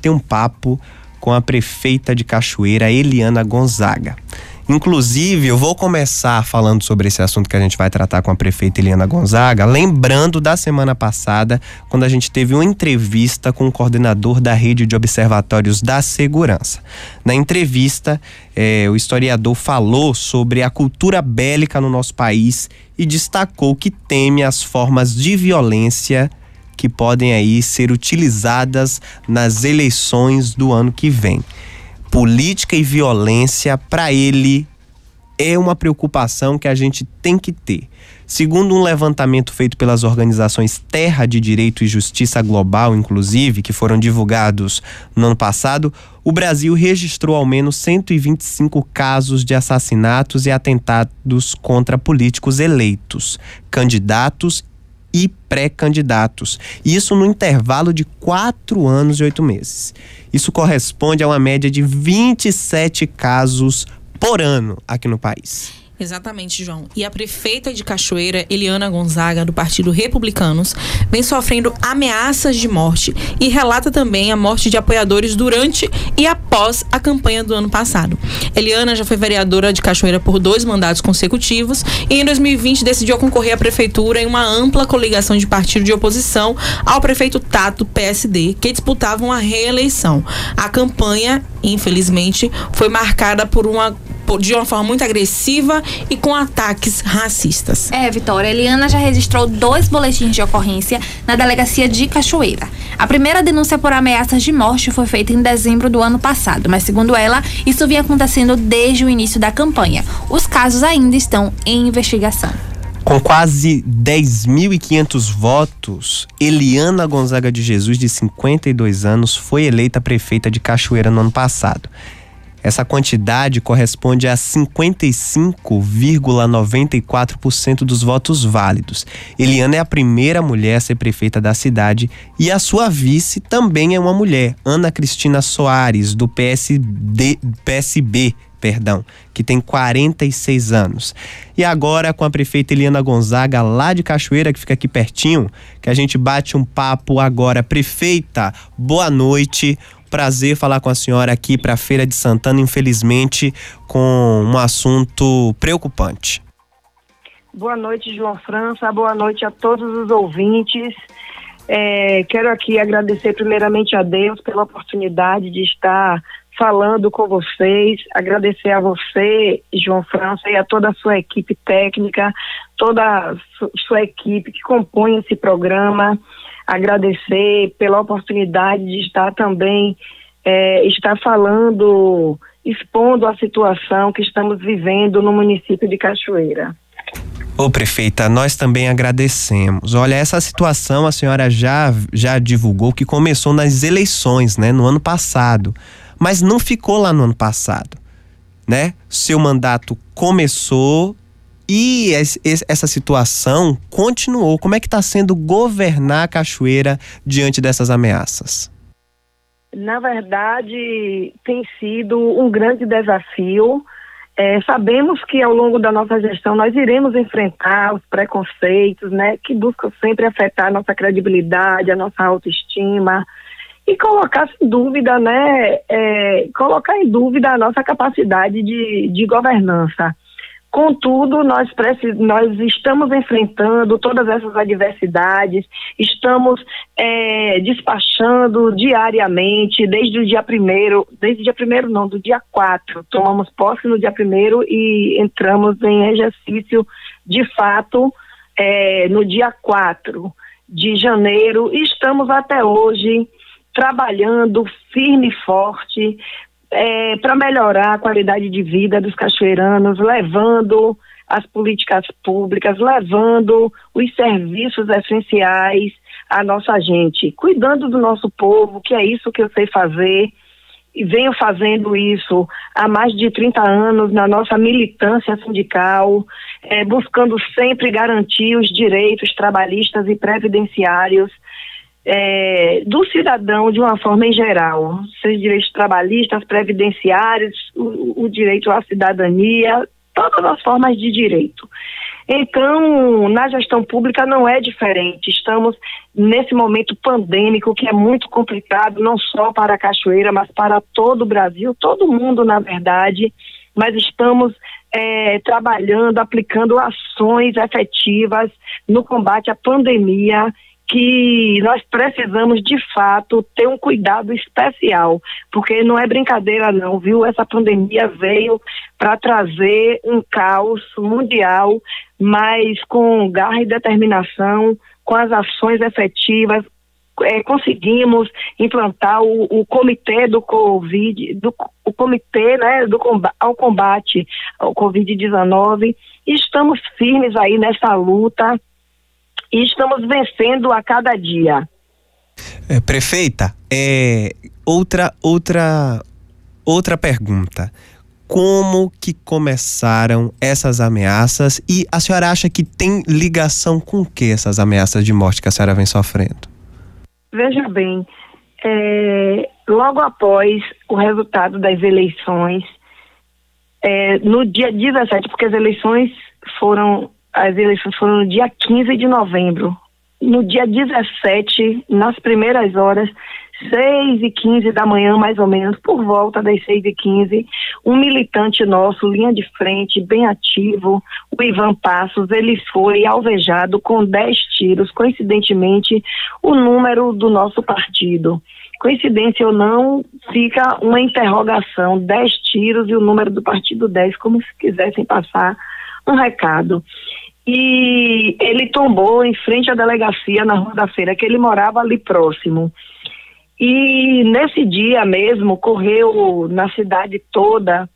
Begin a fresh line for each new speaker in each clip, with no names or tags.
ter um papo com a prefeita de Cachoeira, Eliana Gonzaga. Inclusive, eu vou começar falando sobre esse assunto que a gente vai tratar com a prefeita Eliana Gonzaga, lembrando da semana passada, quando a gente teve uma entrevista com o coordenador da rede de observatórios da segurança. Na entrevista, eh, o historiador falou sobre a cultura bélica no nosso país e destacou que teme as formas de violência que podem aí ser utilizadas nas eleições do ano que vem. Política e violência, para ele, é uma preocupação que a gente tem que ter. Segundo um levantamento feito pelas organizações Terra de Direito e Justiça Global, inclusive, que foram divulgados no ano passado, o Brasil registrou ao menos 125 casos de assassinatos e atentados contra políticos eleitos, candidatos e pré-candidatos. Isso no intervalo de quatro anos e oito meses. Isso corresponde a uma média de 27 casos por ano aqui no país.
Exatamente, João. E a prefeita de Cachoeira, Eliana Gonzaga, do Partido Republicanos, vem sofrendo ameaças de morte e relata também a morte de apoiadores durante e após a campanha do ano passado. Eliana já foi vereadora de Cachoeira por dois mandatos consecutivos e em 2020 decidiu concorrer à prefeitura em uma ampla coligação de partido de oposição ao prefeito Tato, PSD, que disputavam a reeleição. A campanha, infelizmente, foi marcada por uma de uma forma muito agressiva e com ataques racistas.
É, Vitória, Eliana já registrou dois boletins de ocorrência na delegacia de Cachoeira. A primeira denúncia por ameaças de morte foi feita em dezembro do ano passado, mas segundo ela, isso vinha acontecendo desde o início da campanha. Os casos ainda estão em investigação.
Com quase 10.500 votos, Eliana Gonzaga de Jesus, de 52 anos, foi eleita prefeita de Cachoeira no ano passado. Essa quantidade corresponde a 55,94% dos votos válidos. Eliana é a primeira mulher a ser prefeita da cidade e a sua vice também é uma mulher, Ana Cristina Soares, do PSD, PSB, perdão, que tem 46 anos. E agora com a prefeita Eliana Gonzaga, lá de Cachoeira, que fica aqui pertinho, que a gente bate um papo agora. Prefeita, boa noite prazer falar com a senhora aqui para a Feira de Santana, infelizmente com um assunto preocupante.
Boa noite, João França. Boa noite a todos os ouvintes. É, quero aqui agradecer primeiramente a Deus pela oportunidade de estar falando com vocês, agradecer a você, João França, e a toda a sua equipe técnica, toda a sua equipe que compõe esse programa agradecer pela oportunidade de estar também, é, estar falando, expondo a situação que estamos vivendo no município de Cachoeira.
Ô prefeita, nós também agradecemos. Olha, essa situação a senhora já, já divulgou que começou nas eleições, né, no ano passado, mas não ficou lá no ano passado, né? Seu mandato começou e essa situação continuou. Como é que está sendo governar a Cachoeira diante dessas ameaças?
Na verdade, tem sido um grande desafio. É, sabemos que ao longo da nossa gestão nós iremos enfrentar os preconceitos, né, que buscam sempre afetar a nossa credibilidade, a nossa autoestima e colocar em dúvida, né, é, colocar em dúvida a nossa capacidade de, de governança. Contudo, nós, nós estamos enfrentando todas essas adversidades, estamos é, despachando diariamente, desde o dia primeiro, desde o dia primeiro não, do dia quatro, tomamos posse no dia primeiro e entramos em exercício de fato é, no dia quatro de janeiro. E estamos até hoje trabalhando firme e forte é, para melhorar a qualidade de vida dos cachoeiranos, levando as políticas públicas, levando os serviços essenciais à nossa gente, cuidando do nosso povo, que é isso que eu sei fazer, e venho fazendo isso há mais de 30 anos na nossa militância sindical, é, buscando sempre garantir os direitos trabalhistas e previdenciários é, do cidadão de uma forma em geral, seja direitos trabalhistas, previdenciários, o, o direito à cidadania, todas as formas de direito. Então, na gestão pública não é diferente. Estamos nesse momento pandêmico que é muito complicado, não só para a Cachoeira, mas para todo o Brasil, todo mundo, na verdade. Mas estamos é, trabalhando, aplicando ações efetivas no combate à pandemia que nós precisamos de fato ter um cuidado especial, porque não é brincadeira não, viu? Essa pandemia veio para trazer um caos mundial, mas com garra e determinação, com as ações efetivas, é, conseguimos implantar o, o, comitê do Covid, do, o comitê né, do, ao combate ao Covid-19 e estamos firmes aí nessa luta e estamos vencendo a cada dia.
É, prefeita, é, outra, outra, outra pergunta. Como que começaram essas ameaças e a senhora acha que tem ligação com que essas ameaças de morte que a senhora vem sofrendo?
Veja bem, é, logo após o resultado das eleições, é, no dia 17, porque as eleições foram as eleições foram no dia 15 de novembro. No dia 17, nas primeiras horas, 6 e 15 da manhã, mais ou menos, por volta das 6 e 15, um militante nosso, linha de frente, bem ativo, o Ivan Passos, ele foi alvejado com 10 tiros, coincidentemente, o número do nosso partido. Coincidência ou não, fica uma interrogação, 10 tiros e o número do partido 10, como se quisessem passar um recado. E ele tombou em frente à delegacia na Rua da Feira, que ele morava ali próximo. E nesse dia mesmo correu na cidade toda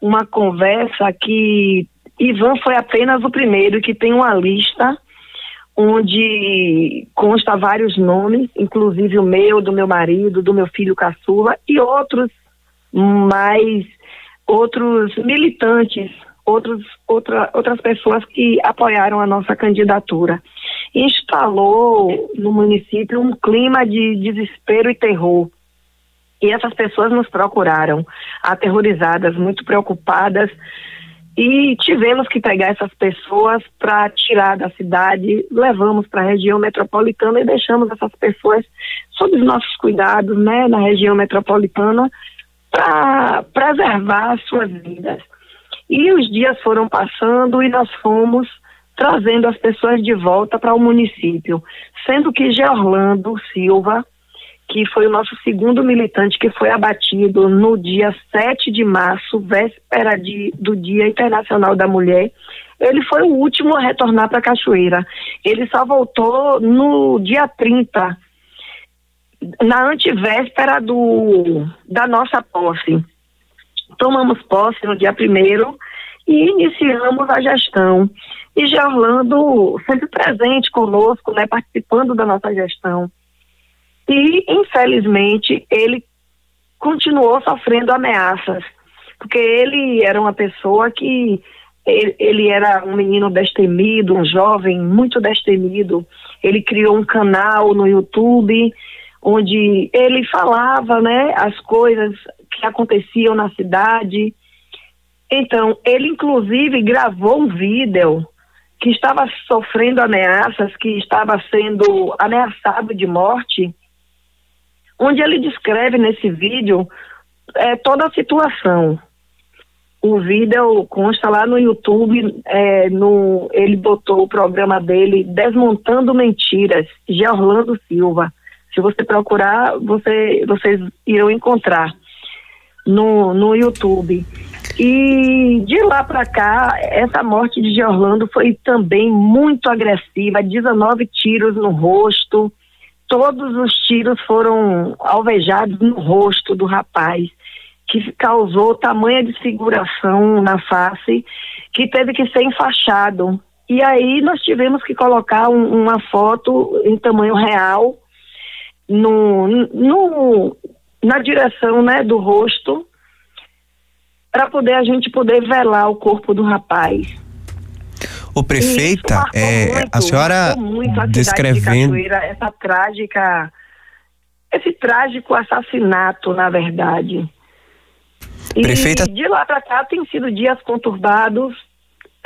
uma conversa que Ivan foi apenas o primeiro que tem uma lista onde consta vários nomes, inclusive o meu, do meu marido, do meu filho caçula e outros mais outros militantes outros, outra, outras pessoas que apoiaram a nossa candidatura. Instalou no município um clima de desespero e terror. E essas pessoas nos procuraram, aterrorizadas, muito preocupadas, e tivemos que pegar essas pessoas para tirar da cidade, levamos para a região metropolitana e deixamos essas pessoas sob os nossos cuidados, né, na região metropolitana, para preservar suas vidas. E os dias foram passando e nós fomos trazendo as pessoas de volta para o município, sendo que Georlando Silva, que foi o nosso segundo militante que foi abatido no dia 7 de março, véspera de, do Dia Internacional da Mulher, ele foi o último a retornar para Cachoeira. Ele só voltou no dia 30, na antivéspera do, da nossa posse. Tomamos posse no dia primeiro e iniciamos a gestão. E já Orlando sempre presente conosco, né, participando da nossa gestão. E, infelizmente, ele continuou sofrendo ameaças, porque ele era uma pessoa que ele, ele, era um menino destemido, um jovem muito destemido. Ele criou um canal no YouTube onde ele falava, né, as coisas que aconteciam na cidade. Então, ele inclusive gravou um vídeo que estava sofrendo ameaças, que estava sendo ameaçado de morte, onde ele descreve nesse vídeo é, toda a situação. O vídeo consta lá no YouTube, é, no, ele botou o programa dele Desmontando Mentiras, de Orlando Silva. Se você procurar, você, vocês irão encontrar no, no YouTube. E de lá para cá, essa morte de Orlando foi também muito agressiva 19 tiros no rosto. Todos os tiros foram alvejados no rosto do rapaz, que causou tamanha desfiguração na face, que teve que ser enfaixado. E aí nós tivemos que colocar um, uma foto em tamanho real no, no, na direção né, do rosto para poder a gente poder velar o corpo do rapaz.
O prefeita, é, muito, a senhora
muito a
descrevendo
de essa trágica, esse trágico assassinato, na verdade.
Prefeita...
E de lá para cá tem sido dias conturbados,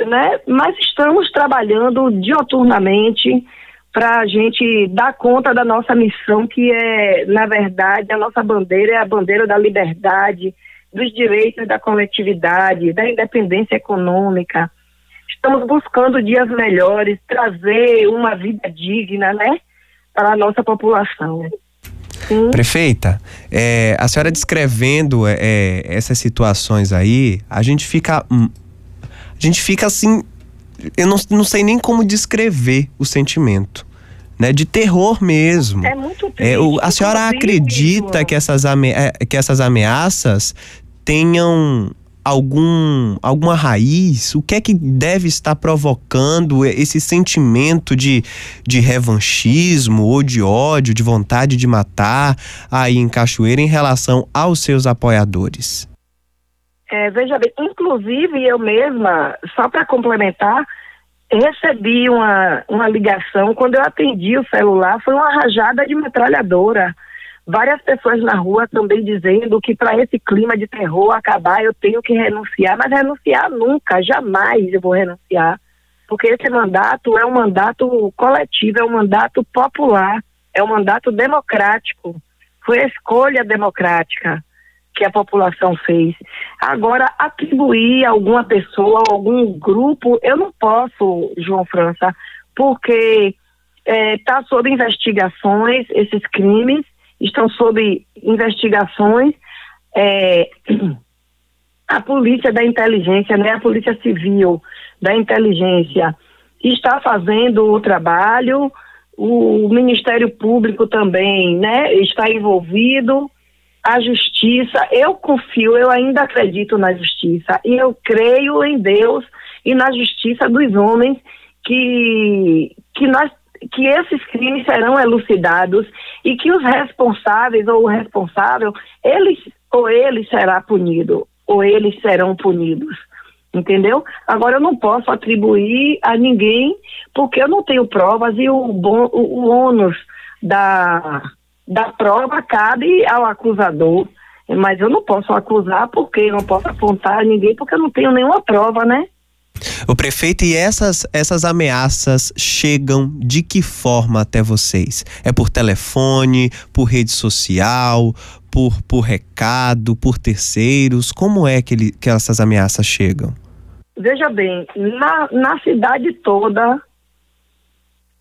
né? Mas estamos trabalhando dioturnamente para a gente dar conta da nossa missão, que é, na verdade, a nossa bandeira é a bandeira da liberdade, dos direitos da coletividade, da independência econômica. Estamos buscando dias melhores, trazer uma vida digna, né, para a nossa população.
Sim. Prefeita, é, a senhora descrevendo é, é essas situações aí, a gente fica. Hum, a gente fica assim. Eu não, não sei nem como descrever o sentimento. Né, de terror mesmo.
É muito triste. É,
o, a senhora acredita que essas, ame, é, que essas ameaças tenham algum alguma raiz? O que é que deve estar provocando esse sentimento de, de revanchismo ou de ódio, de vontade de matar aí em Cachoeira em relação aos seus apoiadores?
É, veja bem, inclusive eu mesma, só para complementar, recebi uma, uma ligação, quando eu atendi o celular, foi uma rajada de metralhadora várias pessoas na rua também dizendo que para esse clima de terror acabar eu tenho que renunciar, mas renunciar nunca, jamais eu vou renunciar, porque esse mandato é um mandato coletivo, é um mandato popular, é um mandato democrático, foi a escolha democrática que a população fez. Agora, atribuir alguma pessoa, algum grupo, eu não posso, João França, porque está é, sob investigações esses crimes estão sob investigações. É, a polícia da inteligência, né, a polícia civil da inteligência está fazendo o trabalho, o Ministério Público também, né, está envolvido, a justiça, eu confio, eu ainda acredito na justiça e eu creio em Deus e na justiça dos homens que que nós que esses crimes serão elucidados e que os responsáveis ou o responsável, eles ou ele será punido, ou eles serão punidos. Entendeu? Agora eu não posso atribuir a ninguém porque eu não tenho provas e o, bom, o, o ônus da, da prova cabe ao acusador. Mas eu não posso acusar porque eu não posso apontar a ninguém porque eu não tenho nenhuma prova, né?
O prefeito e essas essas ameaças chegam de que forma até vocês? É por telefone, por rede social, por, por recado, por terceiros? Como é que, ele, que essas ameaças chegam?
Veja bem, na, na cidade toda,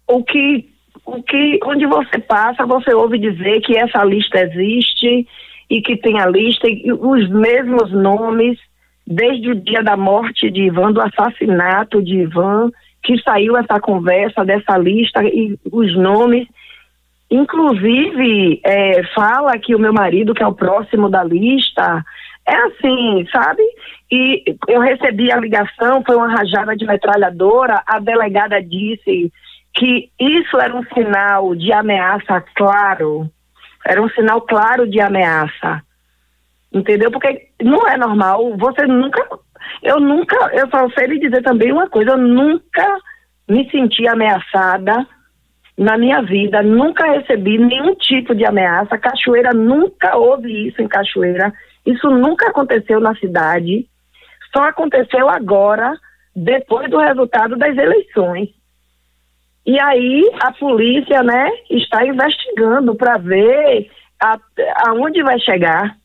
o que, o que, onde você passa, você ouve dizer que essa lista existe e que tem a lista e os mesmos nomes desde o dia da morte de Ivan, do assassinato de Ivan, que saiu essa conversa dessa lista e os nomes. Inclusive, é, fala que o meu marido, que é o próximo da lista, é assim, sabe? E eu recebi a ligação, foi uma rajada de metralhadora, a delegada disse que isso era um sinal de ameaça claro, era um sinal claro de ameaça. Entendeu? Porque não é normal. Você nunca. Eu nunca. Eu só sei lhe dizer também uma coisa. Eu nunca me senti ameaçada na minha vida. Nunca recebi nenhum tipo de ameaça. Cachoeira nunca houve isso em Cachoeira. Isso nunca aconteceu na cidade. Só aconteceu agora, depois do resultado das eleições. E aí a polícia, né, está investigando para ver a, aonde vai chegar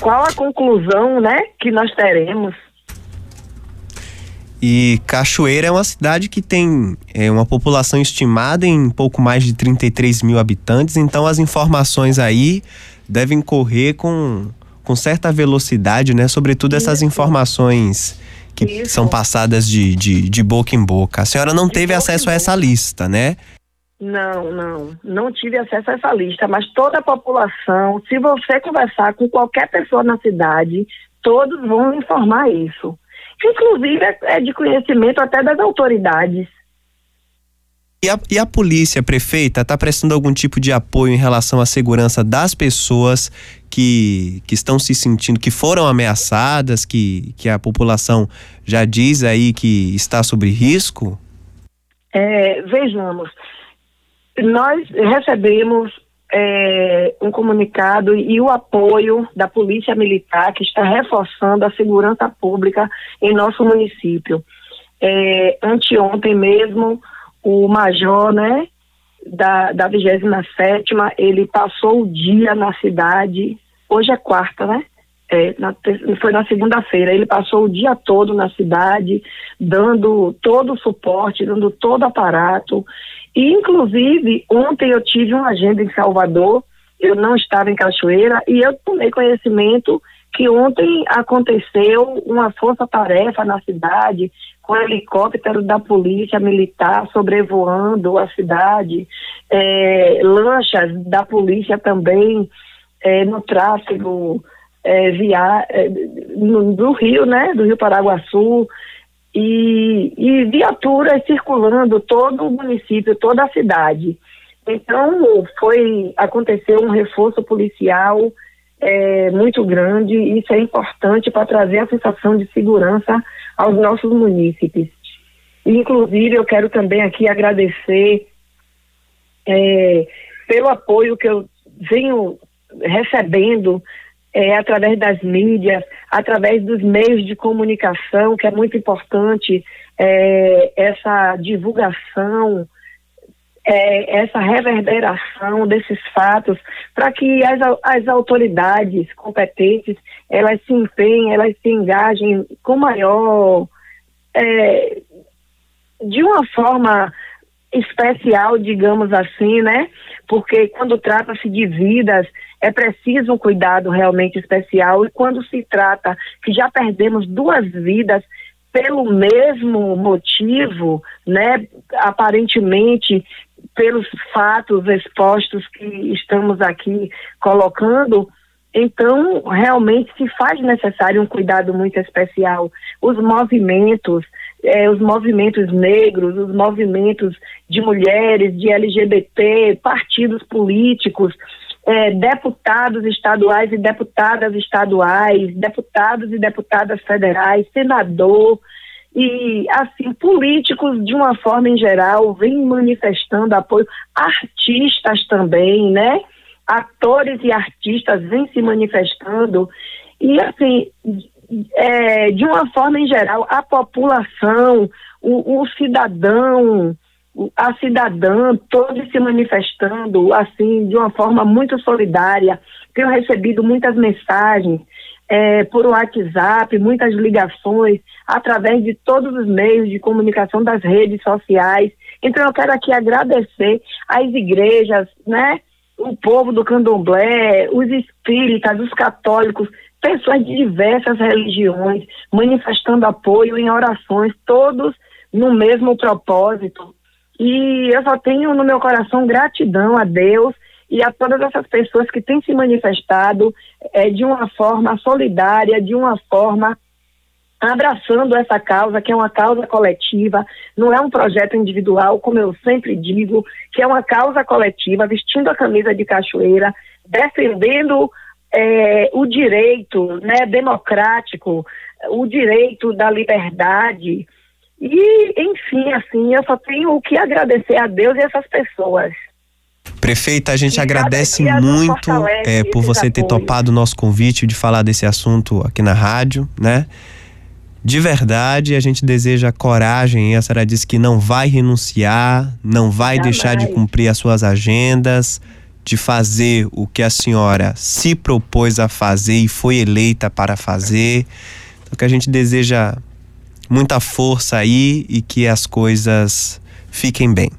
qual a conclusão, né, que nós teremos.
E Cachoeira é uma cidade que tem é, uma população estimada em pouco mais de 33 mil habitantes, então as informações aí devem correr com, com certa velocidade, né? Sobretudo essas informações que Isso. são passadas de, de, de, boca em boca. A senhora não de teve acesso a essa lista, né?
Não, não, não tive acesso a essa lista, mas toda a população, se você conversar com qualquer pessoa na cidade, todos vão informar isso. Inclusive é, é de conhecimento até das autoridades.
E a, e a polícia, prefeita, está prestando algum tipo de apoio em relação à segurança das pessoas que, que estão se sentindo, que foram ameaçadas, que, que a população já diz aí que está sob risco?
É, vejamos, nós recebemos é, um comunicado e o apoio da Polícia Militar, que está reforçando a segurança pública em nosso município. É, anteontem mesmo, o major, né, da, da 27 ele passou o dia na cidade, hoje é quarta, né? É, na, foi na segunda-feira. Ele passou o dia todo na cidade, dando todo o suporte, dando todo o aparato. E, inclusive, ontem eu tive uma agenda em Salvador, eu não estava em Cachoeira, e eu tomei conhecimento que ontem aconteceu uma força-tarefa na cidade, com helicóptero da polícia militar sobrevoando a cidade, é, lanchas da polícia também é, no tráfego é, via, é, no, do rio, né, do rio Paraguaçu, e, e viaturas circulando todo o município, toda a cidade. Então, foi aconteceu um reforço policial é, muito grande e isso é importante para trazer a sensação de segurança aos nossos munícipes. Inclusive, eu quero também aqui agradecer é, pelo apoio que eu venho recebendo é, através das mídias, através dos meios de comunicação, que é muito importante é, essa divulgação, é, essa reverberação desses fatos, para que as, as autoridades competentes elas se empenhem, elas se engajem com maior, é, de uma forma especial, digamos assim, né? Porque quando trata-se de vidas, é preciso um cuidado realmente especial. E quando se trata que já perdemos duas vidas pelo mesmo motivo, né? Aparentemente pelos fatos expostos que estamos aqui colocando, então realmente se faz necessário um cuidado muito especial. Os movimentos, eh, os movimentos negros, os movimentos de mulheres, de LGBT, partidos políticos, eh, deputados estaduais e deputadas estaduais, deputados e deputadas federais, senador, e assim políticos de uma forma em geral vêm manifestando apoio, artistas também, né? Atores e artistas vêm se manifestando e assim é, de uma forma em geral a população, o, o cidadão, a cidadã, todos se manifestando assim de uma forma muito solidária. Tenho recebido muitas mensagens é, por WhatsApp, muitas ligações, através de todos os meios de comunicação das redes sociais. Então eu quero aqui agradecer às igrejas, né? O povo do candomblé, os espíritas, os católicos, pessoas de diversas religiões, manifestando apoio em orações, todos no mesmo propósito. E eu só tenho no meu coração gratidão a Deus e a todas essas pessoas que têm se manifestado é, de uma forma solidária, de uma forma abraçando essa causa, que é uma causa coletiva, não é um projeto individual, como eu sempre digo, que é uma causa coletiva, vestindo a camisa de cachoeira, defendendo é, o direito né, democrático, o direito da liberdade. E, enfim, assim, eu só tenho o que agradecer a Deus e essas pessoas.
Prefeita, a gente agradece muito é, por você ter topado o nosso convite de falar desse assunto aqui na rádio, né? De verdade, a gente deseja coragem. E a senhora disse que não vai renunciar, não vai Jamais. deixar de cumprir as suas agendas, de fazer o que a senhora se propôs a fazer e foi eleita para fazer. Então, que a gente deseja muita força aí e que as coisas fiquem bem.